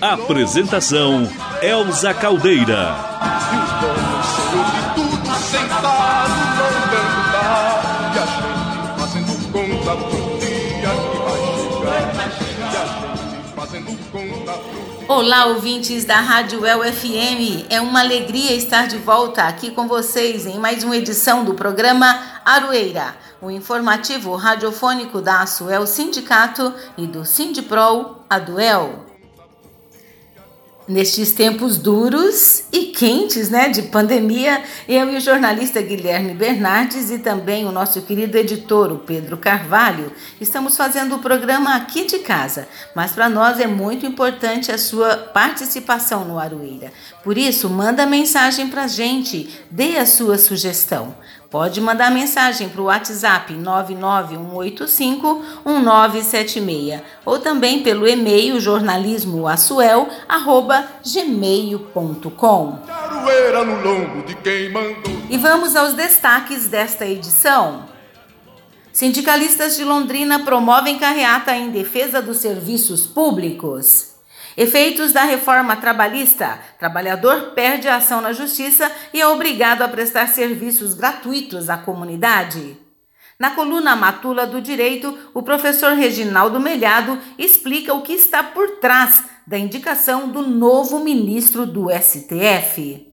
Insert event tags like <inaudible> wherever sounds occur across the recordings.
Apresentação Elza Caldeira. Olá, ouvintes da Rádio El FM. É uma alegria estar de volta aqui com vocês em mais uma edição do programa Aroeira, o informativo radiofônico da Asuel Sindicato e do Sindiprol Aduel. Nestes tempos duros e quentes, né, de pandemia, eu e o jornalista Guilherme Bernardes e também o nosso querido editor, o Pedro Carvalho, estamos fazendo o programa aqui de casa, mas para nós é muito importante a sua participação no Aroeira. Por isso, manda mensagem para a gente, dê a sua sugestão. Pode mandar mensagem para o WhatsApp 991851976 ou também pelo e-mail mandou E vamos aos destaques desta edição. Sindicalistas de Londrina promovem carreata em defesa dos serviços públicos. Efeitos da reforma trabalhista: trabalhador perde a ação na justiça e é obrigado a prestar serviços gratuitos à comunidade. Na coluna Matula do Direito, o professor Reginaldo Melhado explica o que está por trás da indicação do novo ministro do STF.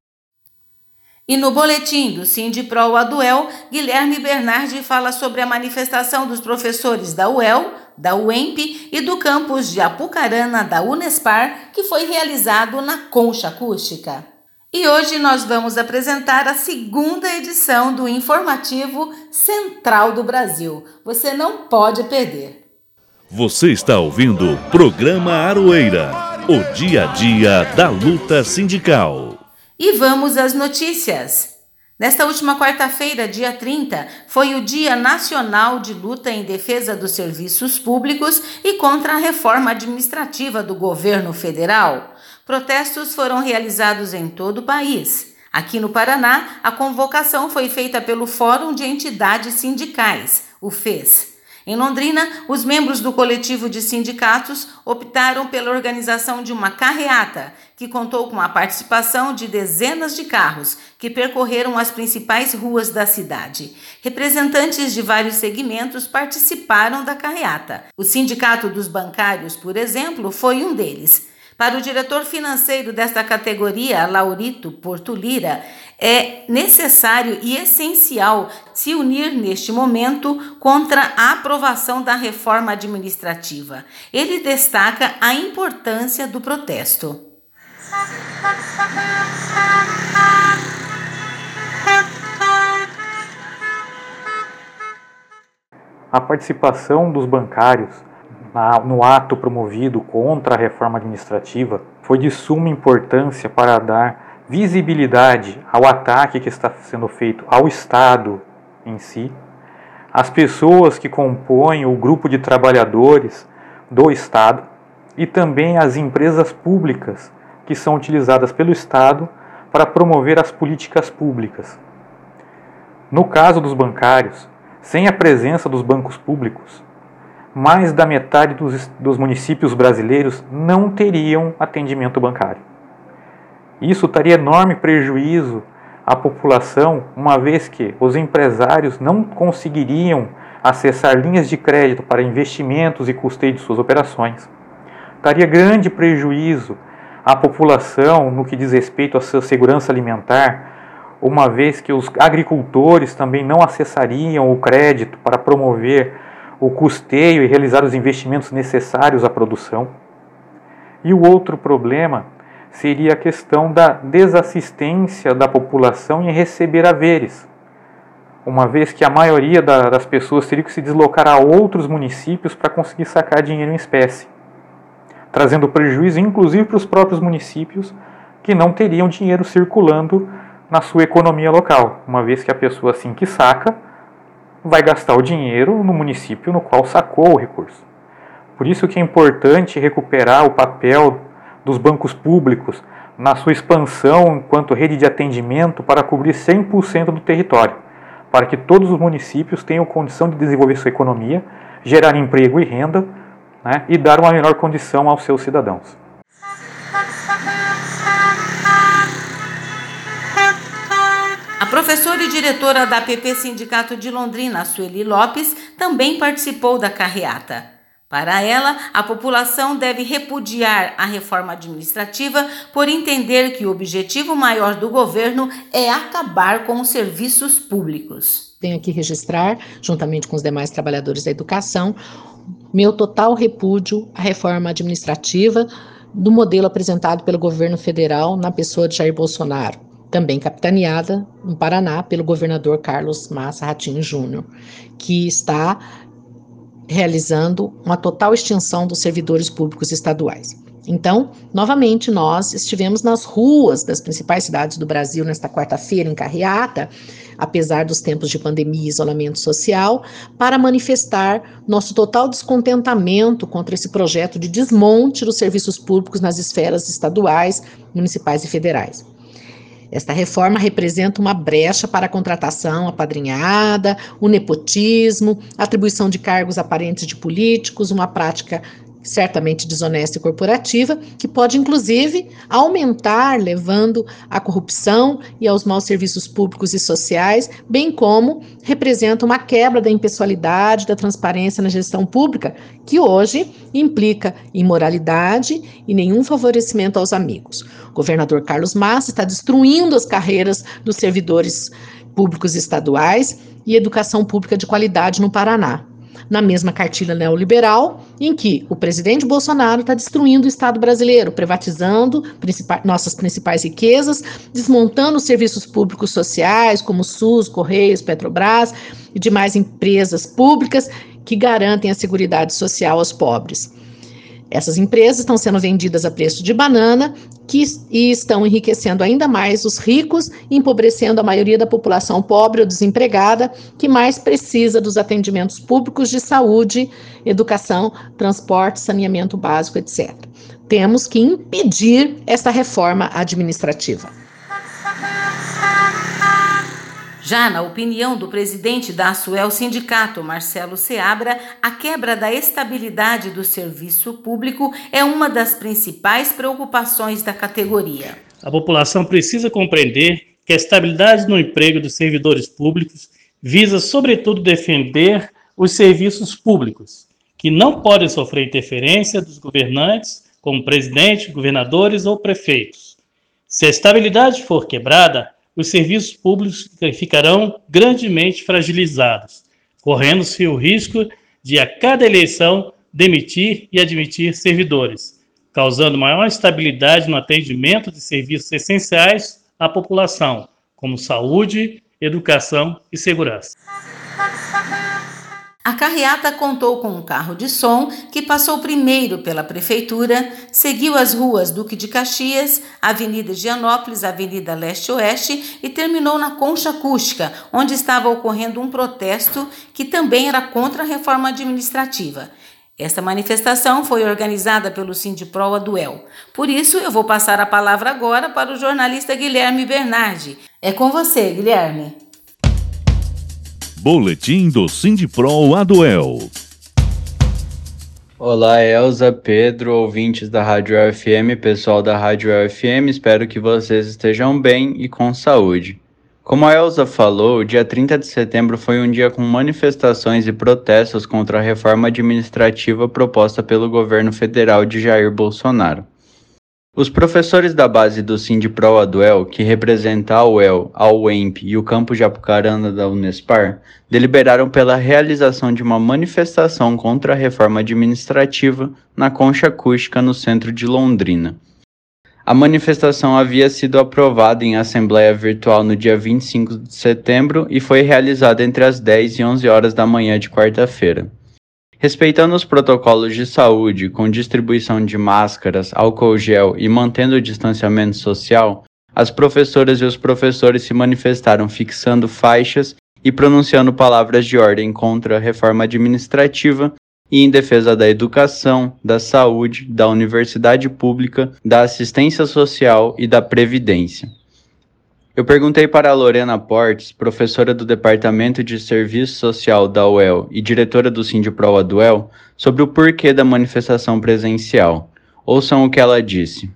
E no boletim do Sindipro Aduel, Guilherme Bernardi fala sobre a manifestação dos professores da UEL, da UEMP e do campus de Apucarana da Unespar, que foi realizado na Concha Acústica. E hoje nós vamos apresentar a segunda edição do informativo Central do Brasil. Você não pode perder. Você está ouvindo o programa Aroeira. O dia a dia da luta sindical. E vamos às notícias. Nesta última quarta-feira, dia 30, foi o Dia Nacional de Luta em Defesa dos Serviços Públicos e contra a reforma administrativa do governo federal. Protestos foram realizados em todo o país. Aqui no Paraná, a convocação foi feita pelo Fórum de Entidades Sindicais, o FES. Em Londrina, os membros do coletivo de sindicatos optaram pela organização de uma carreata, que contou com a participação de dezenas de carros que percorreram as principais ruas da cidade. Representantes de vários segmentos participaram da carreata. O Sindicato dos Bancários, por exemplo, foi um deles. Para o diretor financeiro desta categoria, Laurito Portulira, é necessário e essencial se unir neste momento contra a aprovação da reforma administrativa. Ele destaca a importância do protesto. A participação dos bancários no ato promovido contra a reforma administrativa foi de suma importância para dar visibilidade ao ataque que está sendo feito ao Estado em si, às pessoas que compõem o grupo de trabalhadores do Estado e também às empresas públicas que são utilizadas pelo Estado para promover as políticas públicas. No caso dos bancários, sem a presença dos bancos públicos, mais da metade dos, dos municípios brasileiros não teriam atendimento bancário. Isso traria enorme prejuízo à população, uma vez que os empresários não conseguiriam acessar linhas de crédito para investimentos e custeio de suas operações. Traria grande prejuízo à população no que diz respeito à sua segurança alimentar, uma vez que os agricultores também não acessariam o crédito para promover o custeio e realizar os investimentos necessários à produção. E o outro problema seria a questão da desassistência da população em receber haveres, uma vez que a maioria da, das pessoas teria que se deslocar a outros municípios para conseguir sacar dinheiro em espécie. trazendo prejuízo inclusive para os próprios municípios que não teriam dinheiro circulando na sua economia local, uma vez que a pessoa assim que saca vai gastar o dinheiro no município no qual sacou o recurso. Por isso que é importante recuperar o papel dos bancos públicos na sua expansão enquanto rede de atendimento para cobrir 100% do território, para que todos os municípios tenham condição de desenvolver sua economia, gerar emprego e renda né, e dar uma melhor condição aos seus cidadãos. A professora e diretora da PP Sindicato de Londrina, Sueli Lopes, também participou da carreata. Para ela, a população deve repudiar a reforma administrativa por entender que o objetivo maior do governo é acabar com os serviços públicos. Tenho que registrar, juntamente com os demais trabalhadores da educação, meu total repúdio à reforma administrativa do modelo apresentado pelo governo federal na pessoa de Jair Bolsonaro, também capitaneada no Paraná pelo governador Carlos Massa Ratinho Júnior, que está realizando uma total extinção dos servidores públicos estaduais. Então, novamente, nós estivemos nas ruas das principais cidades do Brasil nesta quarta-feira, em carreata, apesar dos tempos de pandemia e isolamento social, para manifestar nosso total descontentamento contra esse projeto de desmonte dos serviços públicos nas esferas estaduais, municipais e federais. Esta reforma representa uma brecha para a contratação apadrinhada, o nepotismo, atribuição de cargos aparentes de políticos, uma prática certamente desonesta e corporativa, que pode inclusive aumentar, levando à corrupção e aos maus serviços públicos e sociais, bem como representa uma quebra da impessoalidade, da transparência na gestão pública, que hoje implica imoralidade e nenhum favorecimento aos amigos. O governador Carlos Massa está destruindo as carreiras dos servidores públicos estaduais e educação pública de qualidade no Paraná na mesma cartilha neoliberal, em que o presidente Bolsonaro está destruindo o Estado brasileiro, privatizando nossas principais riquezas, desmontando os serviços públicos sociais, como SUS, Correios, Petrobras e demais empresas públicas que garantem a segurança social aos pobres. Essas empresas estão sendo vendidas a preço de banana que, e estão enriquecendo ainda mais os ricos empobrecendo a maioria da população pobre ou desempregada que mais precisa dos atendimentos públicos de saúde, educação, transporte, saneamento básico, etc. Temos que impedir essa reforma administrativa. Já na opinião do presidente da Asuel Sindicato, Marcelo Seabra, a quebra da estabilidade do serviço público é uma das principais preocupações da categoria. A população precisa compreender que a estabilidade no emprego dos servidores públicos visa, sobretudo, defender os serviços públicos, que não podem sofrer interferência dos governantes, como presidente, governadores ou prefeitos. Se a estabilidade for quebrada, os serviços públicos ficarão grandemente fragilizados, correndo-se o risco de, a cada eleição, demitir e admitir servidores, causando maior instabilidade no atendimento de serviços essenciais à população, como saúde, educação e segurança. A carreata contou com um carro de som que passou primeiro pela prefeitura, seguiu as ruas Duque de Caxias, Avenida Gianópolis, Avenida Leste-Oeste e terminou na Concha Acústica, onde estava ocorrendo um protesto que também era contra a reforma administrativa. Esta manifestação foi organizada pelo Sindipro Aduel. Por isso, eu vou passar a palavra agora para o jornalista Guilherme Bernardi. É com você, Guilherme. Boletim do Sindipro Aduel. Olá, Elza, Pedro, ouvintes da Rádio FM, pessoal da Rádio FM, espero que vocês estejam bem e com saúde. Como a Elza falou, o dia 30 de setembro foi um dia com manifestações e protestos contra a reforma administrativa proposta pelo governo federal de Jair Bolsonaro. Os professores da base do Sindipro Aduel, que representa a UEL, a UEMP e o campo de Apucarana da Unespar, deliberaram pela realização de uma manifestação contra a reforma administrativa na concha acústica no centro de Londrina. A manifestação havia sido aprovada em assembleia virtual no dia 25 de setembro e foi realizada entre as 10 e 11 horas da manhã de quarta-feira. Respeitando os protocolos de saúde, com distribuição de máscaras, álcool gel e mantendo o distanciamento social, as professoras e os professores se manifestaram fixando faixas e pronunciando palavras de ordem contra a reforma administrativa e em defesa da educação, da saúde, da universidade pública, da assistência social e da previdência. Eu perguntei para a Lorena Portes, professora do Departamento de Serviço Social da UEL e diretora do Sindiproa do UEL, sobre o porquê da manifestação presencial. Ouçam o que ela disse.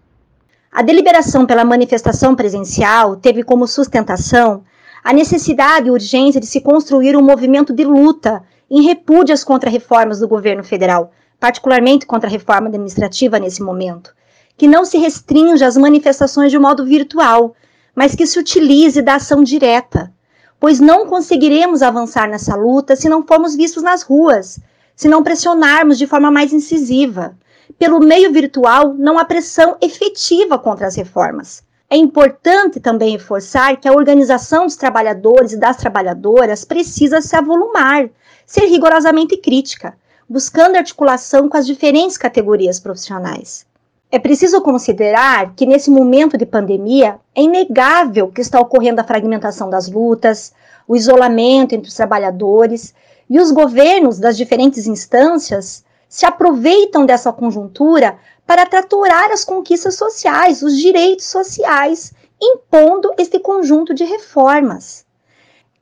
A deliberação pela manifestação presencial teve como sustentação a necessidade e urgência de se construir um movimento de luta em repúdio às contrarreformas do governo federal, particularmente contra a reforma administrativa nesse momento, que não se restrinja às manifestações de modo virtual, mas que se utilize da ação direta, pois não conseguiremos avançar nessa luta se não formos vistos nas ruas, se não pressionarmos de forma mais incisiva. Pelo meio virtual, não há pressão efetiva contra as reformas. É importante também reforçar que a organização dos trabalhadores e das trabalhadoras precisa se avolumar, ser rigorosamente crítica, buscando articulação com as diferentes categorias profissionais. É preciso considerar que nesse momento de pandemia é inegável que está ocorrendo a fragmentação das lutas, o isolamento entre os trabalhadores e os governos das diferentes instâncias se aproveitam dessa conjuntura para traturar as conquistas sociais, os direitos sociais, impondo este conjunto de reformas.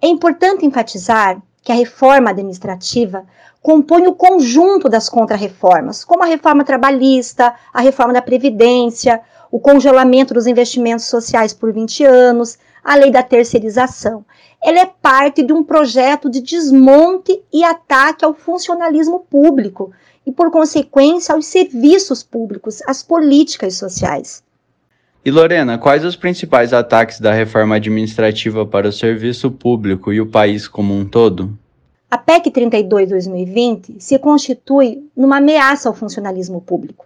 É importante enfatizar que a reforma administrativa compõe o conjunto das contrarreformas, como a reforma trabalhista, a reforma da Previdência, o congelamento dos investimentos sociais por 20 anos, a lei da terceirização. Ela é parte de um projeto de desmonte e ataque ao funcionalismo público e, por consequência, aos serviços públicos, às políticas sociais. E Lorena, quais os principais ataques da reforma administrativa para o serviço público e o país como um todo? A PEC 32-2020 se constitui numa ameaça ao funcionalismo público,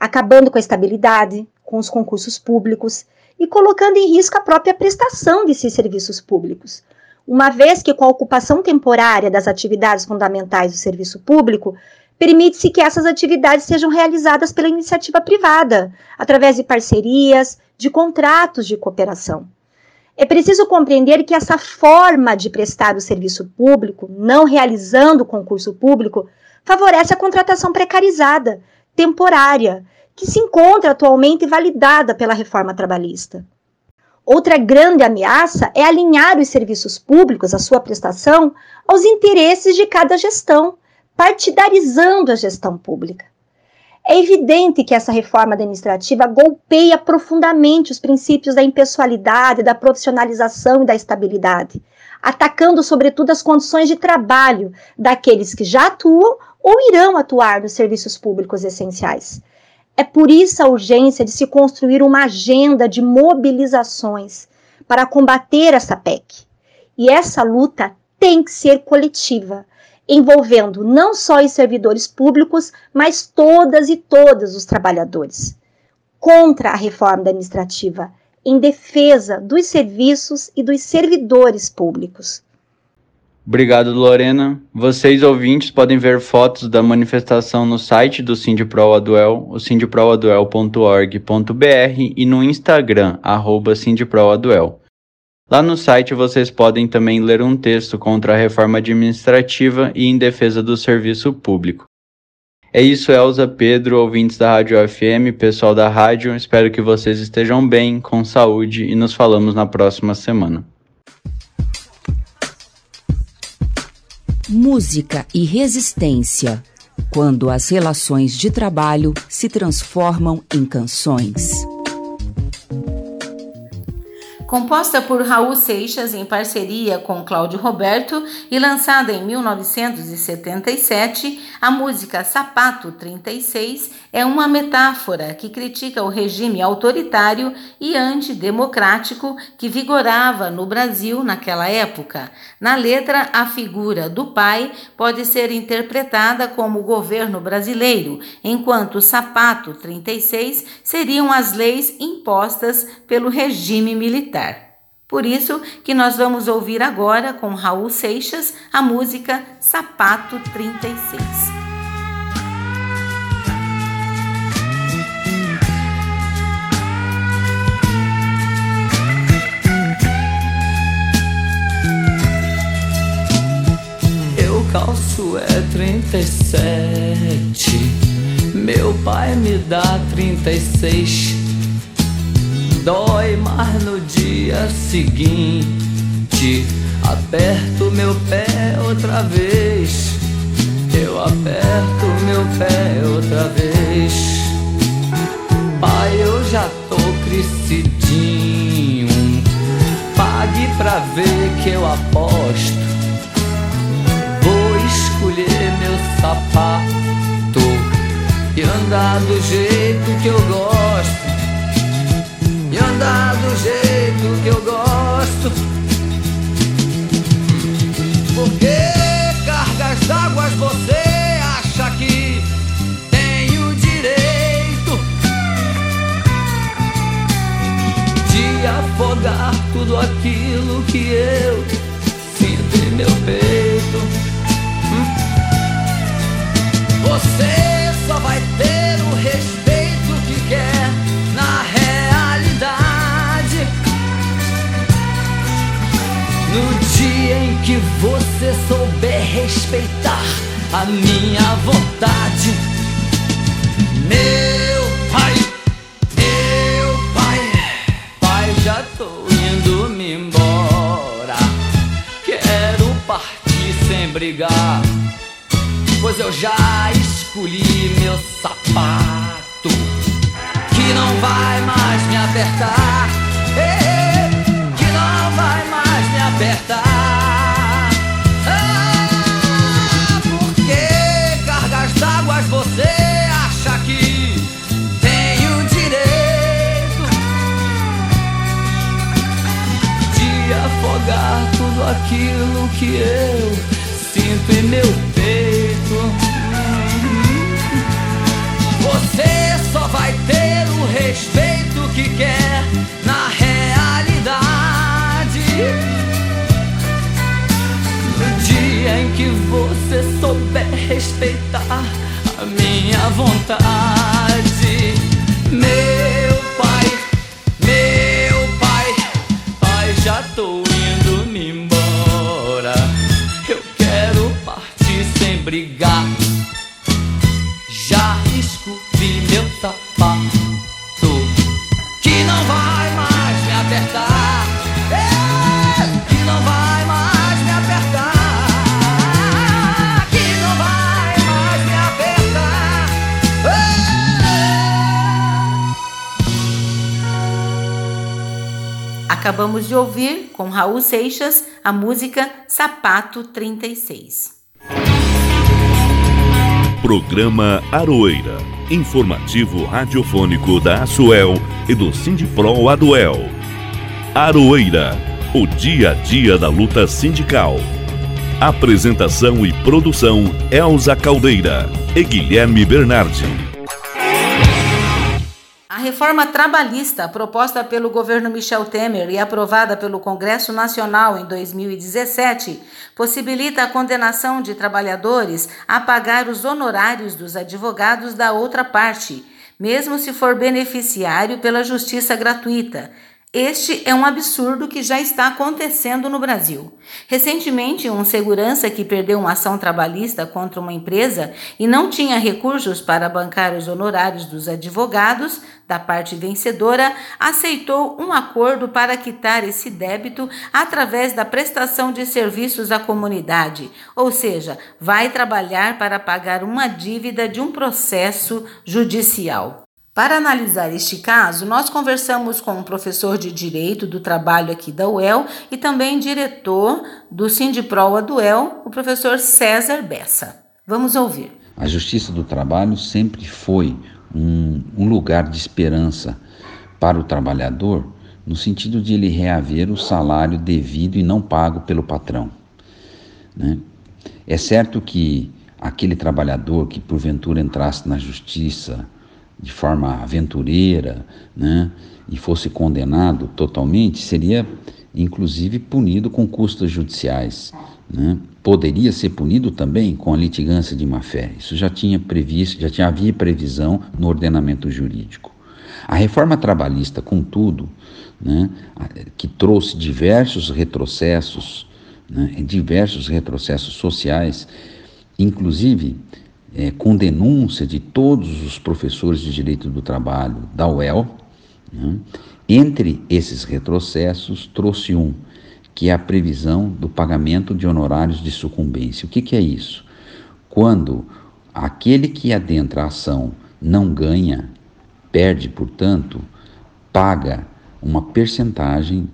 acabando com a estabilidade, com os concursos públicos e colocando em risco a própria prestação desses serviços públicos, uma vez que, com a ocupação temporária das atividades fundamentais do serviço público, permite-se que essas atividades sejam realizadas pela iniciativa privada, através de parcerias, de contratos de cooperação. É preciso compreender que essa forma de prestar o serviço público, não realizando o concurso público, favorece a contratação precarizada, temporária, que se encontra atualmente validada pela reforma trabalhista. Outra grande ameaça é alinhar os serviços públicos, a sua prestação, aos interesses de cada gestão, partidarizando a gestão pública. É evidente que essa reforma administrativa golpeia profundamente os princípios da impessoalidade, da profissionalização e da estabilidade, atacando sobretudo as condições de trabalho daqueles que já atuam ou irão atuar nos serviços públicos essenciais. É por isso a urgência de se construir uma agenda de mobilizações para combater essa PEC. E essa luta tem que ser coletiva envolvendo não só os servidores públicos, mas todas e todos os trabalhadores. Contra a reforma administrativa, em defesa dos serviços e dos servidores públicos. Obrigado, Lorena. Vocês, ouvintes, podem ver fotos da manifestação no site do Sindproaduel, o sindproaduel.org.br e no Instagram, arroba. Lá no site vocês podem também ler um texto contra a reforma administrativa e em defesa do serviço público. É isso, Elza, Pedro, ouvintes da Rádio FM, pessoal da rádio. Espero que vocês estejam bem, com saúde e nos falamos na próxima semana. Música e resistência. Quando as relações de trabalho se transformam em canções. Composta por Raul Seixas em parceria com Cláudio Roberto e lançada em 1977, a música Sapato 36 é uma metáfora que critica o regime autoritário e antidemocrático que vigorava no Brasil naquela época. Na letra, a figura do pai pode ser interpretada como o governo brasileiro, enquanto Sapato 36 seriam as leis impostas pelo regime militar. Por isso que nós vamos ouvir agora com Raul Seixas a música Sapato 36. calço é 37. Meu pai me dá 36. Dói mais no dia seguinte. Aperto meu pé outra vez. Eu aperto meu pé outra vez. Pai, eu já tô crescidinho. Pague pra ver que eu aposto. Vou escolher meu sapato e andar do jeito que eu gosto. Andar do jeito que eu gosto. Porque cargas d'águas você acha que tem o direito de afogar tudo aquilo que eu sinto em meu peito? Você só vai ter o respeito que você souber respeitar a minha vontade, meu pai, meu pai, pai, já tô indo me embora. Quero partir sem brigar, pois eu já escolhi meu sapato que não vai mais me apertar. eh, que não vai mais me apertar. Afogar tudo aquilo que eu sinto em meu peito. Você só vai ter o respeito que quer na realidade. No dia em que você souber respeitar a minha vontade, meu Acabamos de ouvir com Raul Seixas a música Sapato 36. Programa Aroeira. Informativo radiofônico da Asuel e do Sindipro Aduel. Aroeira. O dia a dia da luta sindical. Apresentação e produção Elza Caldeira e Guilherme Bernardi. A reforma trabalhista proposta pelo governo Michel Temer e aprovada pelo Congresso Nacional em 2017 possibilita a condenação de trabalhadores a pagar os honorários dos advogados da outra parte, mesmo se for beneficiário pela justiça gratuita. Este é um absurdo que já está acontecendo no Brasil. Recentemente, um segurança que perdeu uma ação trabalhista contra uma empresa e não tinha recursos para bancar os honorários dos advogados da parte vencedora, aceitou um acordo para quitar esse débito através da prestação de serviços à comunidade, ou seja, vai trabalhar para pagar uma dívida de um processo judicial. Para analisar este caso, nós conversamos com um professor de Direito do Trabalho aqui da UEL e também diretor do Sindiproa do UEL, o professor César Bessa. Vamos ouvir. A Justiça do Trabalho sempre foi um, um lugar de esperança para o trabalhador, no sentido de ele reaver o salário devido e não pago pelo patrão. Né? É certo que aquele trabalhador que porventura entrasse na justiça de forma aventureira, né, e fosse condenado totalmente, seria inclusive punido com custas judiciais. Né? Poderia ser punido também com a litigância de má-fé. Isso já tinha previsto, já tinha havia previsão no ordenamento jurídico. A reforma trabalhista, contudo, né, que trouxe diversos retrocessos, né, diversos retrocessos sociais, inclusive é, com denúncia de todos os professores de direito do trabalho da UEL. Né? Entre esses retrocessos, trouxe um, que é a previsão do pagamento de honorários de sucumbência. O que, que é isso? Quando aquele que adentra a ação não ganha, perde, portanto, paga uma percentagem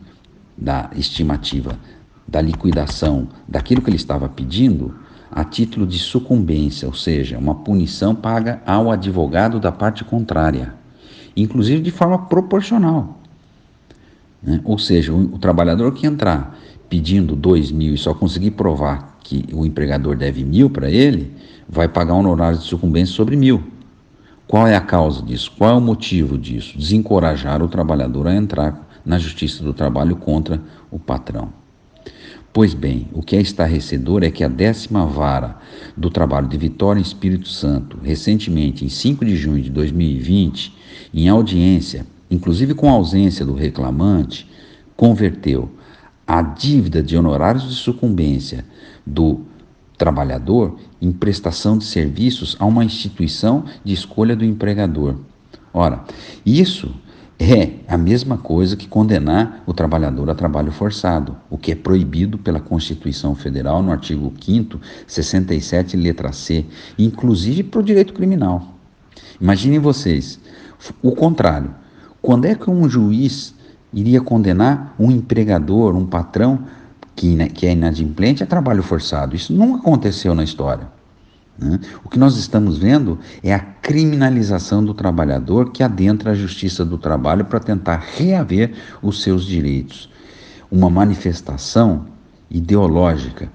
da estimativa da liquidação daquilo que ele estava pedindo a título de sucumbência, ou seja, uma punição paga ao advogado da parte contrária, inclusive de forma proporcional. Né? Ou seja, o, o, trabalhador que entrar pedindo dois mil e só conseguir provar que o empregador deve mil para ele, vai pagar um honorário de sucumbência sobre mil. Qual é a causa disso? Qual é o motivo disso? Desencorajar o trabalhador a entrar na justiça do trabalho contra o patrão. Pois bem, o que é estarrecedor é que a décima vara do trabalho de Vitória em Espírito Santo, recentemente, em 5 de junho de 2020, em audiência, inclusive com ausência do reclamante, converteu a dívida de honorários de sucumbência do trabalhador em prestação de serviços a uma instituição de escolha do empregador. Ora, isso é a mesma coisa que condenar o trabalhador a trabalho forçado, o que é proibido pela Constituição Federal no artigo 5 67, letra C, inclusive para o direito criminal. Imaginem vocês, o contrário. Quando é que um juiz iria condenar um empregador, um patrão que, né, que é inadimplente a trabalho forçado? Isso nunca aconteceu na história. Né? O que nós estamos vendo é a criminalização do trabalhador que adentra a justiça do trabalho para tentar reaver os seus direitos. Uma manifestação ideológica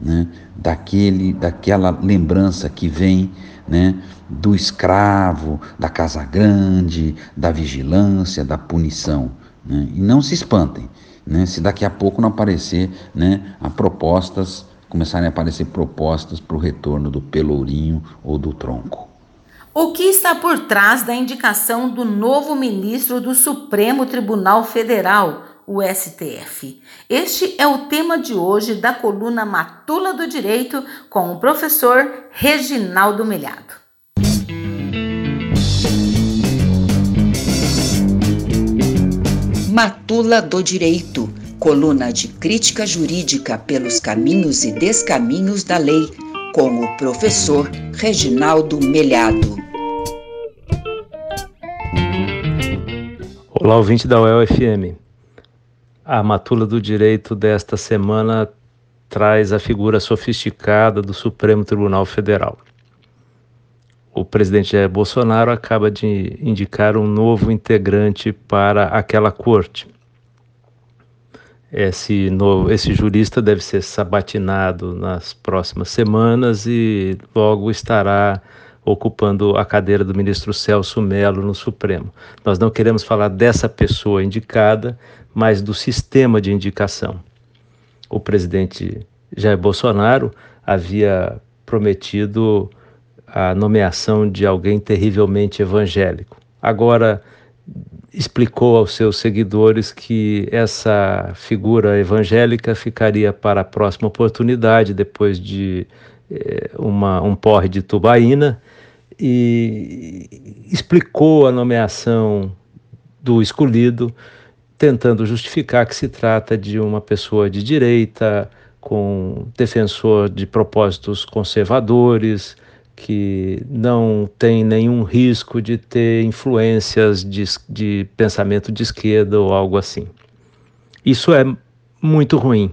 né? daquele, daquela lembrança que vem né? do escravo, da casa grande, da vigilância, da punição. Né? E não se espantem né? se daqui a pouco não aparecer né? a propostas começarem a aparecer propostas para o retorno do pelourinho ou do tronco. O que está por trás da indicação do novo ministro do Supremo Tribunal Federal, o STF? Este é o tema de hoje da coluna Matula do Direito com o professor Reginaldo Melhado. Matula do Direito coluna de crítica jurídica pelos caminhos e descaminhos da lei, com o professor Reginaldo Melhado. Olá, ouvinte da UEL-FM. A matula do direito desta semana traz a figura sofisticada do Supremo Tribunal Federal. O presidente Jair Bolsonaro acaba de indicar um novo integrante para aquela corte esse, novo, esse jurista deve ser sabatinado nas próximas semanas e logo estará ocupando a cadeira do ministro Celso Melo no Supremo. Nós não queremos falar dessa pessoa indicada, mas do sistema de indicação. O presidente Jair Bolsonaro havia prometido a nomeação de alguém terrivelmente evangélico. Agora, explicou aos seus seguidores que essa figura evangélica ficaria para a próxima oportunidade, depois de eh, uma, um porre de tubaína, e explicou a nomeação do escolhido, tentando justificar que se trata de uma pessoa de direita, com defensor de propósitos conservadores, que não tem nenhum risco de ter influências de, de pensamento de esquerda ou algo assim. Isso é muito ruim.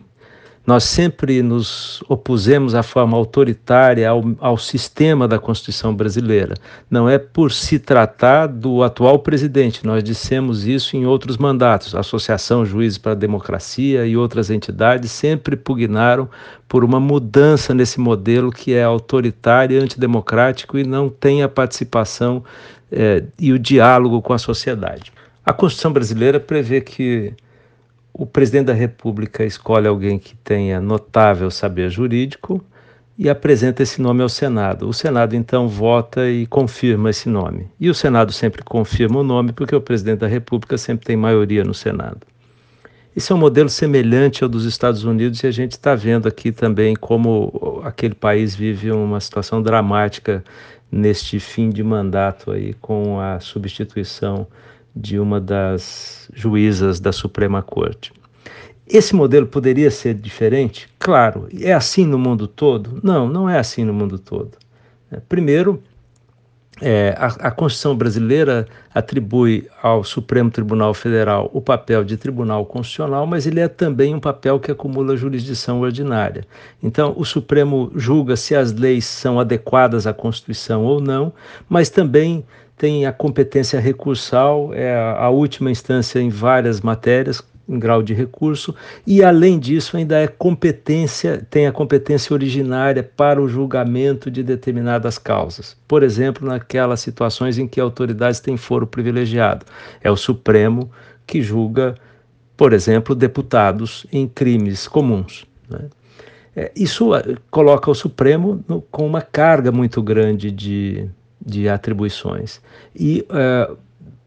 Nós sempre nos opusemos à forma autoritária ao, ao, sistema da Constituição brasileira. Não é por se tratar do atual presidente, nós dissemos isso em outros mandatos. A Associação Juízes para a Democracia e outras entidades sempre pugnaram por uma mudança nesse modelo que é autoritário, antidemocrático e não tem a participação é, e o diálogo com a sociedade. A Constituição brasileira prevê que o presidente da República escolhe alguém que tenha notável saber jurídico e apresenta esse nome ao Senado. O Senado então vota e confirma esse nome. E o Senado sempre confirma o nome porque o presidente da República sempre tem maioria no Senado. Esse é um modelo semelhante ao dos Estados Unidos e a gente está vendo aqui também como aquele país vive uma situação dramática neste fim de mandato aí com a substituição de uma das juízas da Suprema Corte. Esse modelo poderia ser diferente? Claro. É assim no mundo todo? Não, não é assim no mundo todo. Primeiro, é, a, a, Constituição brasileira atribui ao Supremo Tribunal Federal o papel de tribunal constitucional, mas ele é também um papel que acumula jurisdição ordinária. Então, o Supremo julga se as leis são adequadas à Constituição ou não, mas também tem a competência recursal, é a, última instância em várias matérias, em grau de recurso, e além disso ainda é competência, tem a competência originária para o julgamento de determinadas causas. Por exemplo, naquelas situações em que autoridades têm foro privilegiado. É o Supremo que julga, por exemplo, deputados em crimes comuns. Né? É, isso ah, coloca o Supremo no, com uma carga muito grande de, de atribuições. E uh,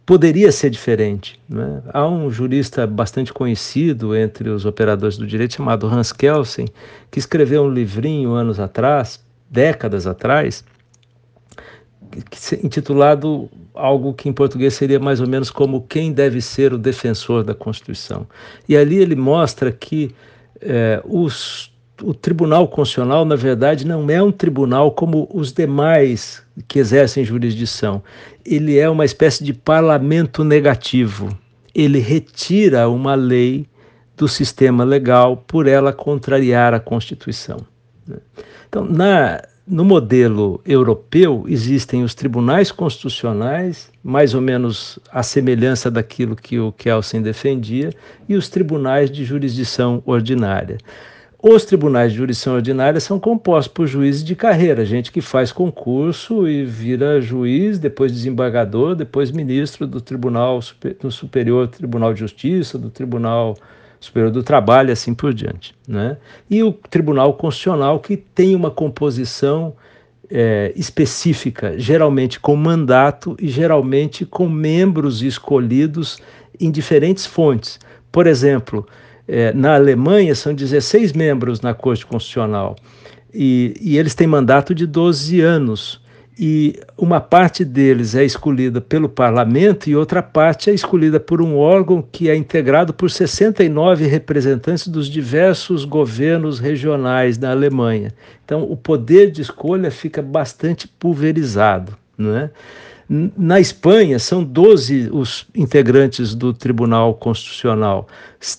poderia ser diferente. Né? Há um jurista bastante conhecido entre os operadores do direito chamado Hans Kelsen, que escreveu um livrinho anos atrás, décadas atrás, intitulado algo que em português seria mais ou menos como Quem deve ser o defensor da Constituição. E ali ele mostra que eh, os o Tribunal Constitucional, na verdade, não é um tribunal como os demais que exercem jurisdição. Ele é uma espécie de parlamento negativo. Ele retira uma lei do sistema legal por ela contrariar a Constituição. Né? Então, na, no modelo europeu, existem os tribunais constitucionais, mais ou menos a semelhança daquilo que o Kelsen defendia, e os tribunais de jurisdição ordinária. Os tribunais de jurisdição ordinária são compostos por juízes de carreira, gente que faz concurso e vira juiz, depois desembargador, depois ministro do Tribunal do Superior Tribunal de Justiça, do Tribunal Superior do Trabalho, assim por diante. Né? E o Tribunal Constitucional, que tem uma composição é, específica, geralmente com mandato e geralmente com membros escolhidos em diferentes fontes. Por exemplo, é, na Alemanha, são 16 membros na Corte Constitucional e, e eles têm mandato de 12 anos. E uma parte deles é escolhida pelo parlamento e outra parte é escolhida por um órgão que é integrado por 69 representantes dos diversos governos regionais da Alemanha. Então, o poder de escolha fica bastante pulverizado. Não é? Na Espanha, são 12 os integrantes do Tribunal Constitucional,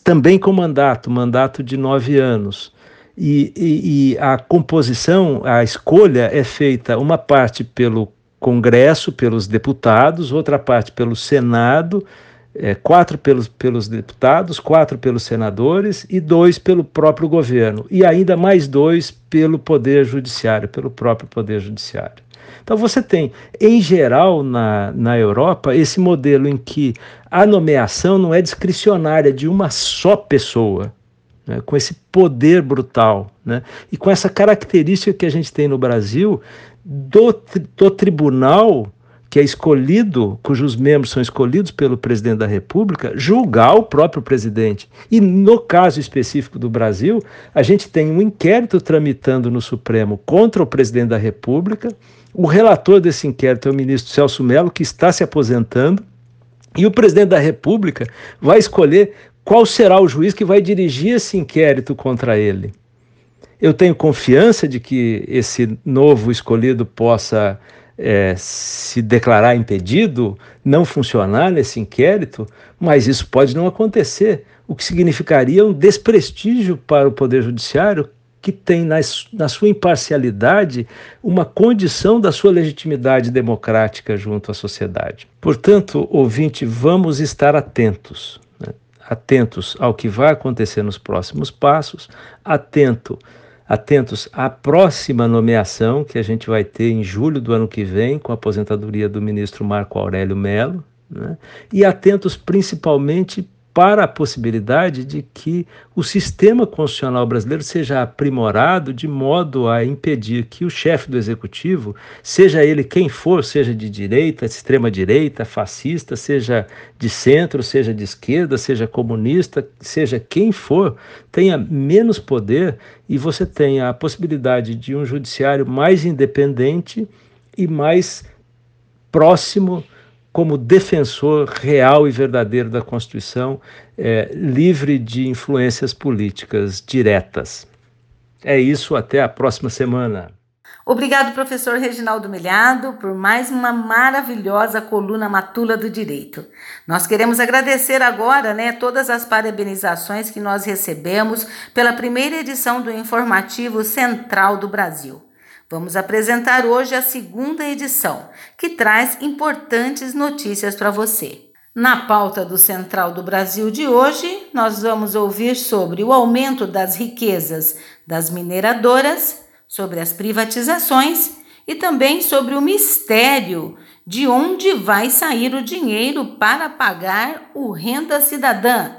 também com mandato, mandato de nove anos. E, e, e a composição, a escolha é feita uma parte pelo Congresso, pelos deputados, outra parte pelo Senado, é, quatro pelos, pelos deputados, quatro pelos senadores e dois pelo próprio governo, e ainda mais dois pelo Poder Judiciário, pelo próprio Poder Judiciário. Então você tem, em geral, na, na Europa, esse modelo em que a nomeação não é discricionária de uma só pessoa, né, com esse poder brutal, né, e com essa característica que a gente tem no Brasil do, do tribunal que é escolhido, cujos membros são escolhidos pelo presidente da República, julgar o próprio presidente. E no caso específico do Brasil, a gente tem um inquérito tramitando no Supremo contra o presidente da República. O relator desse inquérito é o ministro Celso Melo, que está se aposentando, e o presidente da República vai escolher qual será o juiz que vai dirigir esse inquérito contra ele. Eu tenho confiança de que esse novo escolhido possa é, se declarar impedido, não funcionar nesse inquérito, mas isso pode não acontecer, o que significaria um desprestígio para o Poder Judiciário, que tem na, na sua imparcialidade uma condição da sua legitimidade democrática junto à sociedade. Portanto, ouvinte, vamos estar atentos, né? atentos ao que vai acontecer nos próximos passos, atento atentos à próxima nomeação que a gente vai ter em julho do ano que vem, com a aposentadoria do ministro Marco Aurélio Melo, né? e atentos principalmente para a possibilidade de que o sistema constitucional brasileiro seja aprimorado de modo a impedir que o chefe do executivo, seja ele quem for, seja de direita, extrema direita, fascista, seja de centro, seja de esquerda, seja comunista, seja quem for, tenha menos poder e você tenha a possibilidade de um judiciário mais independente e mais próximo como defensor real e verdadeiro da Constituição, é, livre de influências políticas diretas. É isso, até a próxima semana. Obrigado, professor Reginaldo Milhado, por mais uma maravilhosa coluna Matula do Direito. Nós queremos agradecer agora, né, todas as parabenizações que nós recebemos pela primeira edição do Informativo Central do Brasil. Vamos apresentar hoje a segunda edição, que traz importantes notícias para você. Na pauta do Central do Brasil de hoje, nós vamos ouvir sobre o aumento das riquezas das mineradoras, sobre as privatizações e também sobre o mistério de onde vai sair o dinheiro para pagar o Renda Cidadã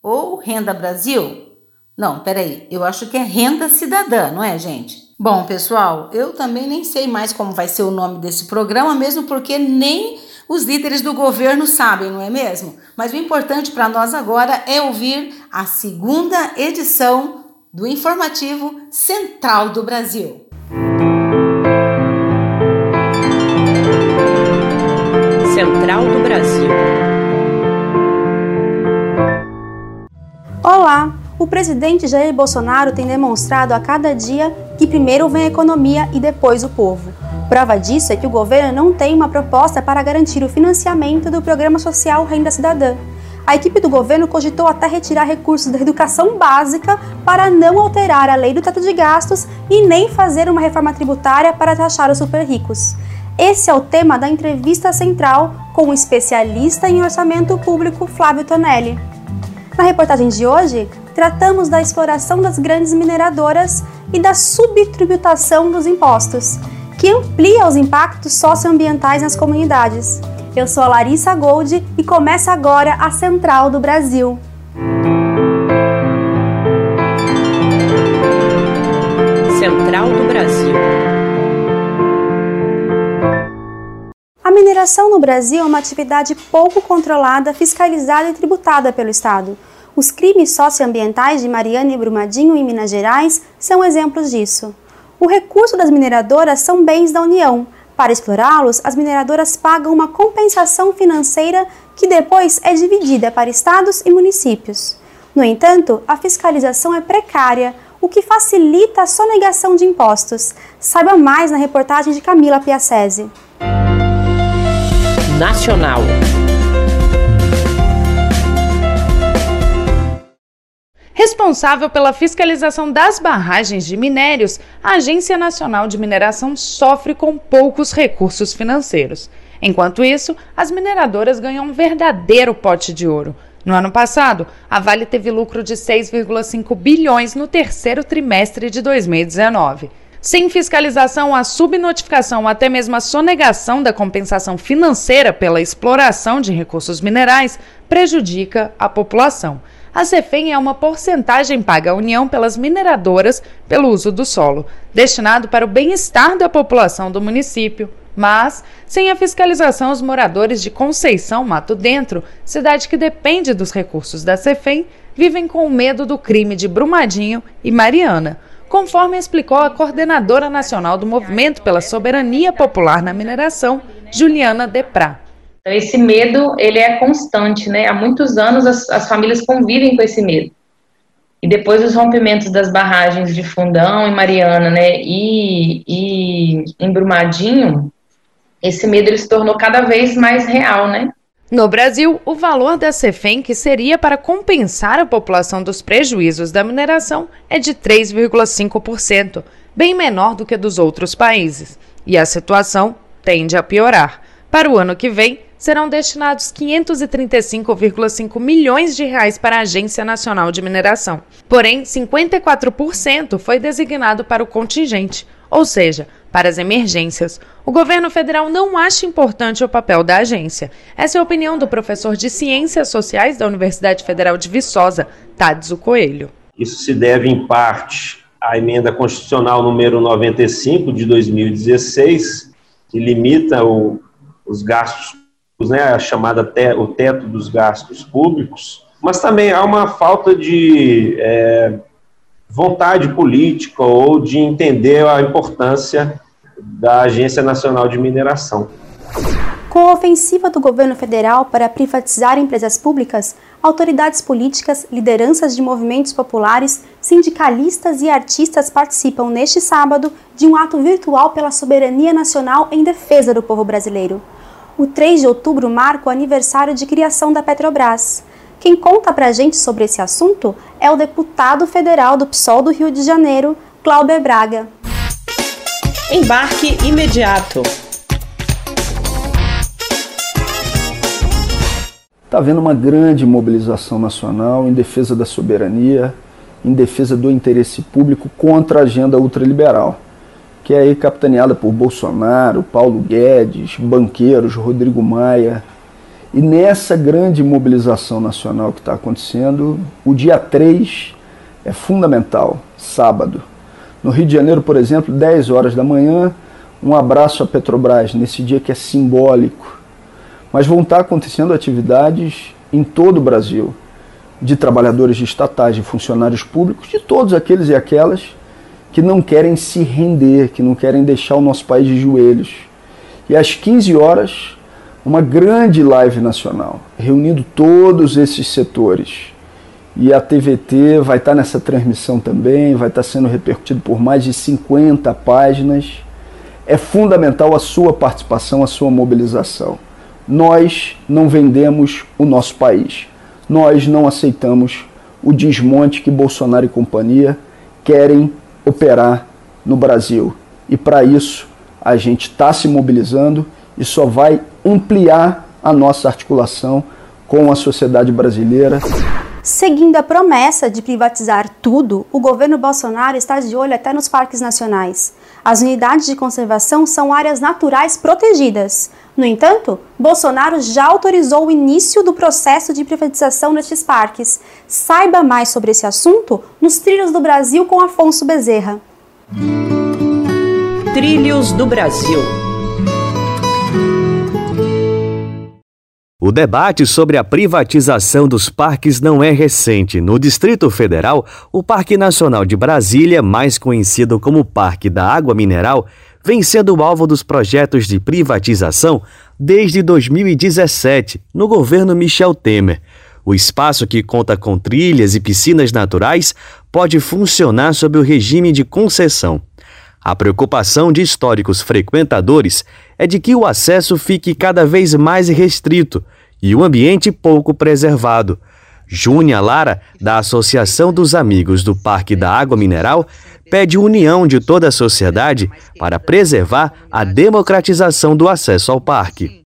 ou Renda Brasil. Não, peraí, eu acho que é Renda Cidadã, não é, gente? Bom, pessoal, eu também nem sei mais como vai ser o nome desse programa, mesmo porque nem os líderes do governo sabem, não é mesmo? Mas o importante para nós agora é ouvir a segunda edição do informativo Central do Brasil. Central do Brasil. Olá! O presidente Jair Bolsonaro tem demonstrado a cada dia que primeiro vem a economia e depois o povo. Prova disso é que o governo não tem uma proposta para garantir o financiamento do programa social Renda Cidadã. A equipe do governo cogitou até retirar recursos da educação básica para não alterar a lei do teto de gastos e nem fazer uma reforma tributária para taxar os super ricos. Esse é o tema da entrevista central com o especialista em orçamento público Flávio Tonelli. Na reportagem de hoje, tratamos da exploração das grandes mineradoras e da subtributação dos impostos, que amplia os impactos socioambientais nas comunidades. Eu sou a Larissa Gold e começa agora a Central do Brasil. Central do Brasil. Mineração no Brasil é uma atividade pouco controlada, fiscalizada e tributada pelo Estado os crimes socioambientais de Mariana e Brumadinho em Minas Gerais são exemplos disso. O recurso das mineradoras são bens da União. Para explorá-los, as mineradoras pagam uma compensação financeira que depois é dividida para estados e municípios. No entanto, a fiscalização é precária, o que facilita a sonegação de impostos. Saiba mais na reportagem de Camila Piacese. Nacional. Responsável pela fiscalização das barragens de minérios, a Agência Nacional de Mineração sofre com poucos recursos financeiros. Enquanto isso, as mineradoras ganham um verdadeiro pote de ouro. No ano passado, a Vale teve lucro de 6,5 bilhões no terceiro trimestre de 2019. Sem fiscalização, a subnotificação ou até mesmo a sonegação da compensação financeira pela exploração de recursos minerais prejudica a população. A CEFEM é uma porcentagem paga à União pelas mineradoras pelo uso do solo, destinado para o bem-estar da população do município. Mas, sem a fiscalização, os moradores de Conceição Mato Dentro, cidade que depende dos recursos da CEFEM, vivem com medo do crime de Brumadinho e Mariana, conforme explicou a coordenadora nacional do Movimento pela Soberania Popular na Mineração, Juliana Deprá. Então, esse medo, ele é constante, né? Há muitos anos as, as famílias convivem com esse medo. E depois dos rompimentos das barragens de Fundão e Mariana, né, e, e em Brumadinho, esse medo ele se tornou cada vez mais real, né? No Brasil, o valor da CEFEM, que seria para compensar a população dos prejuízos da mineração, é de 3,5%, bem menor do que dos outros países. E a situação tende a piorar. Para o ano que vem, serão destinados 535,5 milhões de reais para a Agência Nacional de Mineração. Porém, 54% foi designado para o contingente, ou seja, para as emergências. O governo federal não acha importante o papel da agência. Essa é a opinião do professor de Ciências Sociais da Universidade Federal de Viçosa, Tadson Coelho. Isso se deve, em parte, à emenda constitucional número 95 de 2016, que limita o, os gastos, né, a chamada te, o teto dos gastos públicos, mas também há uma falta de é, vontade política ou de entender a importância da Agência Nacional de Mineração. Com a ofensiva do governo federal para privatizar empresas públicas, autoridades políticas, lideranças de movimentos populares, sindicalistas e artistas participam neste sábado de um ato virtual pela soberania nacional em defesa do povo brasileiro. O 3 de outubro marca o aniversário de criação da Petrobras. Quem conta pra gente sobre esse assunto é o deputado federal do PSOL do Rio de Janeiro, Cláudio Braga. Embarque imediato. Está havendo uma grande mobilização nacional em defesa da soberania, em defesa do interesse público contra a agenda ultraliberal, que é aí capitaneada por Bolsonaro, Paulo Guedes, banqueiros, Rodrigo Maia, e nessa grande mobilização nacional que está acontecendo, o dia 3 é fundamental, sábado. No Rio de Janeiro, por exemplo, 10 horas da manhã, um abraço à Petrobras, nesse dia que é simbólico. Mas vão estar acontecendo atividades em todo o Brasil, de trabalhadores estatais, de funcionários públicos, de todos aqueles e aquelas que não querem se render, que não querem deixar o nosso país de joelhos. E às 15 horas, uma grande live nacional, reunindo todos esses setores. E a TVT vai estar nessa transmissão também, vai estar sendo repercutido por mais de 50 páginas. É fundamental a sua participação, a sua mobilização. Nós não vendemos o nosso país. Nós não aceitamos o desmonte que Bolsonaro e companhia querem operar no Brasil. E para isso, a gente está se mobilizando e só vai ampliar a nossa articulação com a sociedade brasileira. Seguindo a promessa de privatizar tudo, o governo Bolsonaro está de olho até nos parques nacionais. As unidades de conservação são áreas naturais protegidas. No entanto, Bolsonaro já autorizou o início do processo de privatização nestes parques. Saiba mais sobre esse assunto nos Trilhos do Brasil com Afonso Bezerra. Trilhos do Brasil. O debate sobre a privatização dos parques não é recente. No Distrito Federal, o Parque Nacional de Brasília, mais conhecido como Parque da Água Mineral, vem sendo alvo dos projetos de privatização desde 2017, no governo Michel Temer. O espaço, que conta com trilhas e piscinas naturais, pode funcionar sob o regime de concessão. A preocupação de históricos frequentadores é de que o acesso fique cada vez mais restrito e o ambiente pouco preservado. Júnia Lara, da Associação dos Amigos do Parque da Água Mineral, pede união de toda a sociedade para preservar a democratização do acesso ao parque.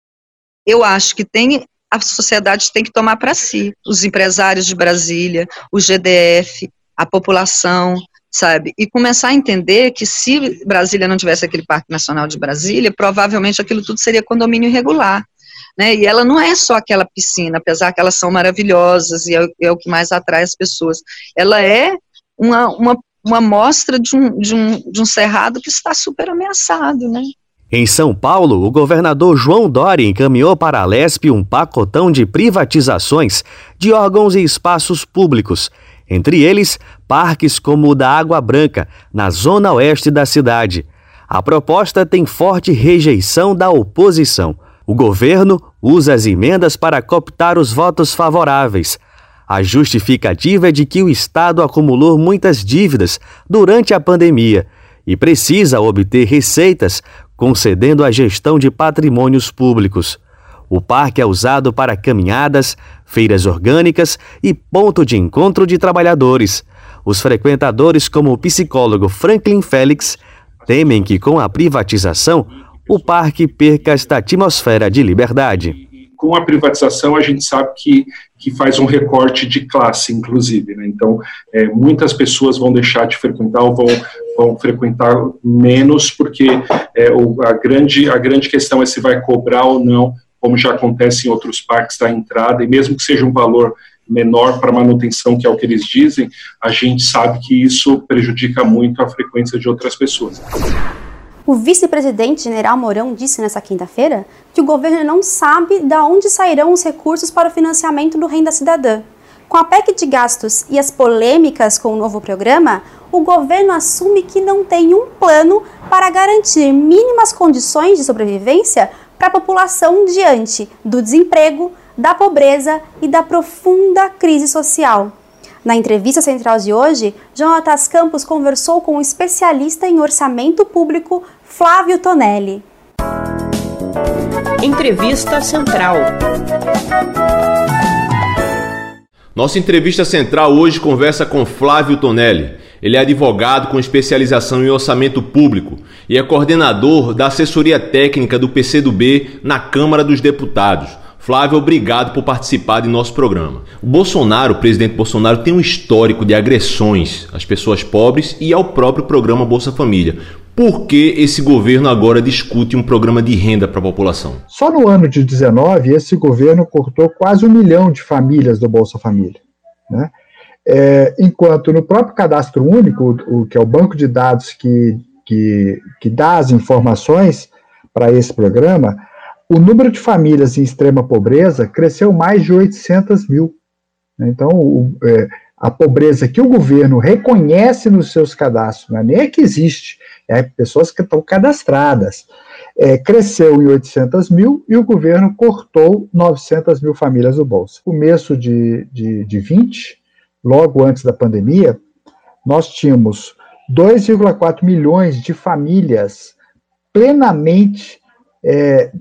Eu acho que tem a sociedade tem que tomar para si, os empresários de Brasília, o GDF, a população, sabe? E começar a entender que se Brasília não tivesse aquele Parque Nacional de Brasília, provavelmente aquilo tudo seria condomínio irregular. Né? E ela não é só aquela piscina, apesar que elas são maravilhosas e é, é o que mais atrai as pessoas. Ela é uma, uma, uma mostra de um, de, um, de um cerrado que está super ameaçado, né? Em São Paulo, o governador João Dória encaminhou para a Lesp um pacotão de privatizações de órgãos e espaços públicos entre eles parques como o da Água Branca, na zona oeste da cidade. A proposta tem forte rejeição da oposição. O governo usa as emendas para cooptar os votos favoráveis. A justificativa é de que o Estado acumulou muitas dívidas durante a pandemia e precisa obter receitas concedendo a gestão de patrimônios públicos. O parque é usado para caminhadas, feiras orgânicas e ponto de encontro de trabalhadores. Os frequentadores, como o psicólogo Franklin Félix, temem que com a privatização o parque perca esta atmosfera de liberdade. Com a privatização, a gente sabe que, que faz um recorte de classe, inclusive. Né? Então, é, muitas pessoas vão deixar de frequentar ou vão, vão frequentar menos, porque é, o, a, grande, a grande questão é se vai cobrar ou não, como já acontece em outros parques da entrada, e mesmo que seja um valor menor para manutenção, que é o que eles dizem, a gente sabe que isso prejudica muito a frequência de outras pessoas. O vice-presidente general Mourão disse nessa quinta-feira que o governo não sabe de onde sairão os recursos para o financiamento do Renda Cidadã. Com a PEC de gastos e as polêmicas com o novo programa, o governo assume que não tem um plano para garantir mínimas condições de sobrevivência para a população diante do desemprego, da pobreza e da profunda crise social. Na entrevista central de hoje, Jonatas Campos conversou com o especialista em orçamento público Flávio Tonelli. Entrevista Central. Nossa entrevista central hoje conversa com Flávio Tonelli. Ele é advogado com especialização em orçamento público e é coordenador da assessoria técnica do PCdoB na Câmara dos Deputados. Flávio, obrigado por participar de nosso programa. O Bolsonaro, o presidente Bolsonaro, tem um histórico de agressões às pessoas pobres e ao próprio programa Bolsa Família. Por que esse governo agora discute um programa de renda para a população? Só no ano de 19, esse governo cortou quase um milhão de famílias do Bolsa Família. Né? É, enquanto no próprio cadastro único, o, que é o banco de dados que, que, que dá as informações para esse programa, o número de famílias em extrema pobreza cresceu mais de 800 mil. Então, o, é, a pobreza que o governo reconhece nos seus cadastros, não é nem é que existe, é pessoas que estão cadastradas, é, cresceu em 800 mil e o governo cortou 900 mil famílias do bolso. Começo de, de, de 20, logo antes da pandemia, nós tínhamos 2,4 milhões de famílias plenamente é,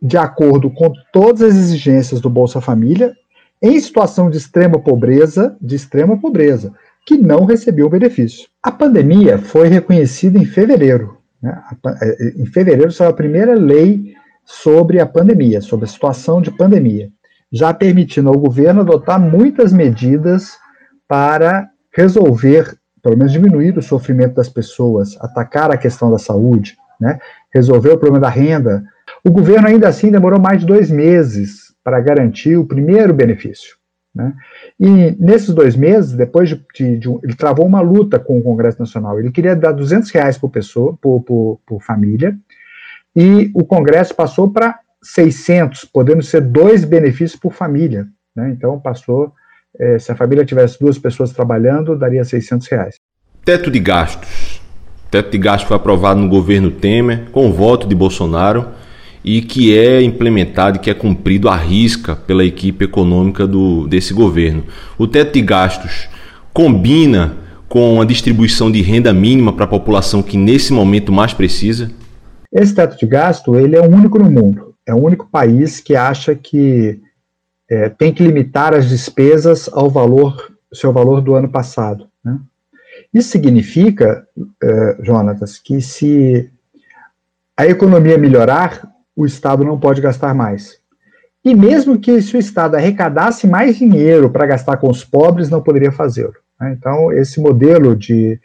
de acordo com todas as exigências do Bolsa Família, em situação de extrema pobreza, de extrema pobreza, que não recebeu o benefício. A pandemia foi reconhecida em fevereiro. Né? É, em fevereiro saiu a primeira lei sobre a pandemia, sobre a situação de pandemia, já permitindo ao governo adotar muitas medidas para resolver, pelo menos diminuir o sofrimento das pessoas, atacar a questão da saúde, né? resolver o problema da renda, o governo, ainda assim, demorou mais de dois meses para garantir o primeiro benefício. Né? E nesses dois meses, depois de, de, de ele travou uma luta com o Congresso Nacional. Ele queria dar 200 reais por pessoa, por, por, por família, e o Congresso passou para 600, podendo ser dois benefícios por família. Né? Então passou, é, se a família tivesse duas pessoas trabalhando, daria 600 reais. Teto de gastos. teto de gastos foi aprovado no governo Temer, com o voto de Bolsonaro e que é implementado e que é cumprido à risca pela equipe econômica do, desse governo. O teto de gastos combina com a distribuição de renda mínima para a população que nesse momento mais precisa? Esse teto de gasto ele é o único no mundo. É o único país que acha que é, tem que limitar as despesas ao valor, seu valor do ano passado. Né? Isso significa, é, Jonatas, que se a economia melhorar, o Estado não pode gastar mais. E mesmo que se o Estado arrecadasse mais dinheiro para gastar com os pobres, não poderia fazê-lo. Né? Então, esse modelo de,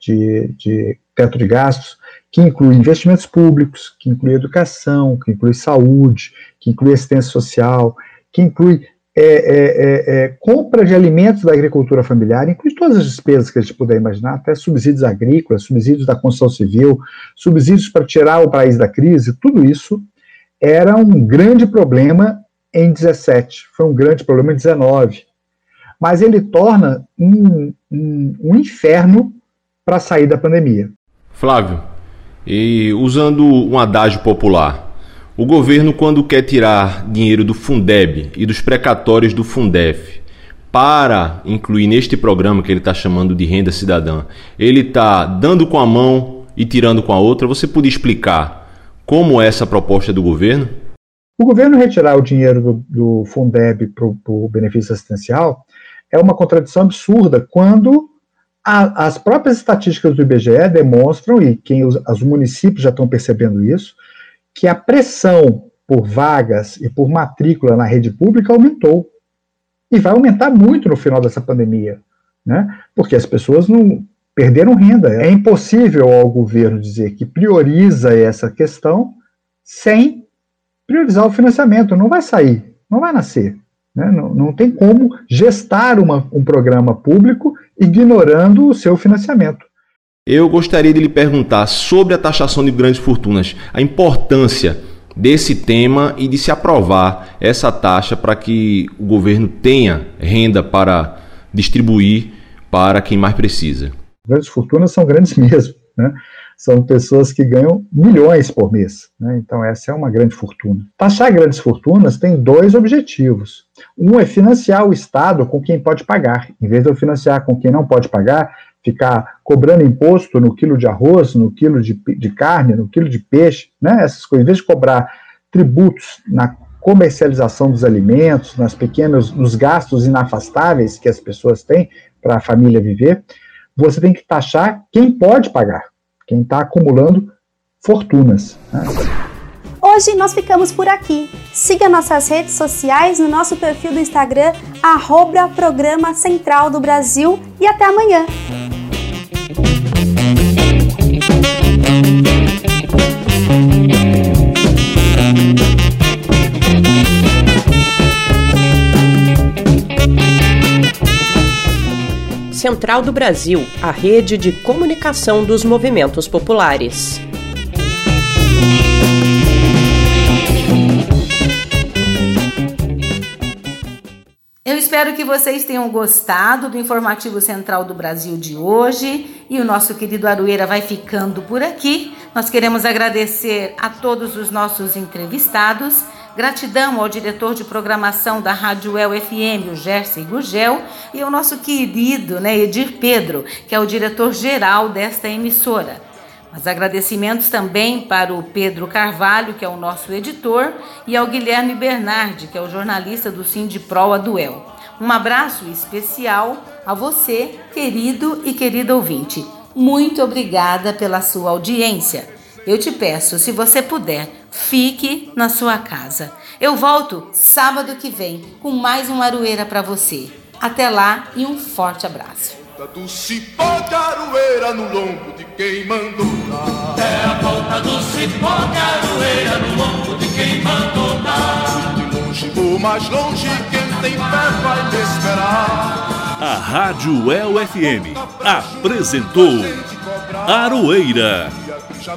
de, de teto de gastos, que inclui investimentos públicos, que inclui educação, que inclui saúde, que inclui assistência social, que inclui é, é, é, é, compra de alimentos da agricultura familiar, inclui todas as despesas que a gente puder imaginar, até subsídios agrícolas, subsídios da construção civil, subsídios para tirar o país da crise, tudo isso era um grande problema em 17, foi um grande problema em 19. Mas ele torna um, um, um inferno para sair da pandemia. Flávio, e usando um adágio popular, o governo, quando quer tirar dinheiro do Fundeb e dos precatórios do Fundef para incluir neste programa que ele está chamando de renda cidadã, ele está dando com a mão e tirando com a outra. Você podia explicar como essa proposta do governo? O governo retirar o dinheiro do, do Fundeb para o benefício assistencial é uma contradição absurda quando a, as próprias estatísticas do IBGE demonstram, e quem os, os municípios já estão percebendo isso, que a pressão por vagas e por matrícula na rede pública aumentou. E vai aumentar muito no final dessa pandemia, né? Porque as pessoas não perderam renda. É impossível ao governo dizer que prioriza essa questão sem priorizar o financiamento. Não vai sair, não vai nascer. Né? Não, não tem como gestar uma, um programa público ignorando o seu financiamento. Eu gostaria de lhe perguntar sobre a taxação de grandes fortunas, a importância desse tema e de se aprovar essa taxa para que o governo tenha renda para distribuir para quem mais precisa. Grandes fortunas são grandes <laughs> mesmo, né? São pessoas que ganham milhões por mês, né? Então essa é uma grande fortuna. Taxar grandes fortunas tem dois objetivos. Um é financiar o Estado com quem pode pagar. Em vez de eu financiar com quem não pode pagar, ficar cobrando imposto no quilo de arroz, no quilo de, de carne, no quilo de peixe, né? Essas coisas. Em vez de cobrar tributos na comercialização dos alimentos, nas pequenas, nos gastos inafastáveis que as pessoas têm para a família viver, você tem que taxar quem pode pagar, quem está acumulando fortunas. Né? Hoje nós ficamos por aqui. Siga nossas redes sociais no nosso perfil do Instagram, arroba Programa Central do Brasil e até amanhã. Central do Brasil, a rede de comunicação dos movimentos populares. Eu espero que vocês tenham gostado do Informativo Central do Brasil de hoje e o nosso querido Arueira vai ficando por aqui. Nós queremos agradecer a todos os nossos entrevistados Gratidão ao diretor de programação da Rádio El FM, o Gerson Gugel, e ao nosso querido né, Edir Pedro, que é o diretor-geral desta emissora. Mas agradecimentos também para o Pedro Carvalho, que é o nosso editor, e ao Guilherme Bernardi, que é o jornalista do Sindipro Aduel. Um abraço especial a você, querido e querida ouvinte. Muito obrigada pela sua audiência. Eu te peço, se você puder, fique na sua casa. Eu volto sábado que vem com mais uma aroeira para você. Até lá e um forte abraço. Do cipó de aroeira no lombo de quem mandou dar. É a volta do cipó de aroeira no lombo de quem mandou dar. De longe ou mais longe, quem tem fé vai me esperar. A Rádio El FM apresentou Aroeira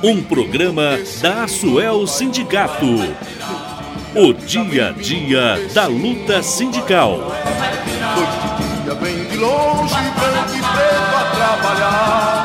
um programa da Asuel Sindicato. O dia a dia da luta sindical. De longe, branco e preto a trabalhar.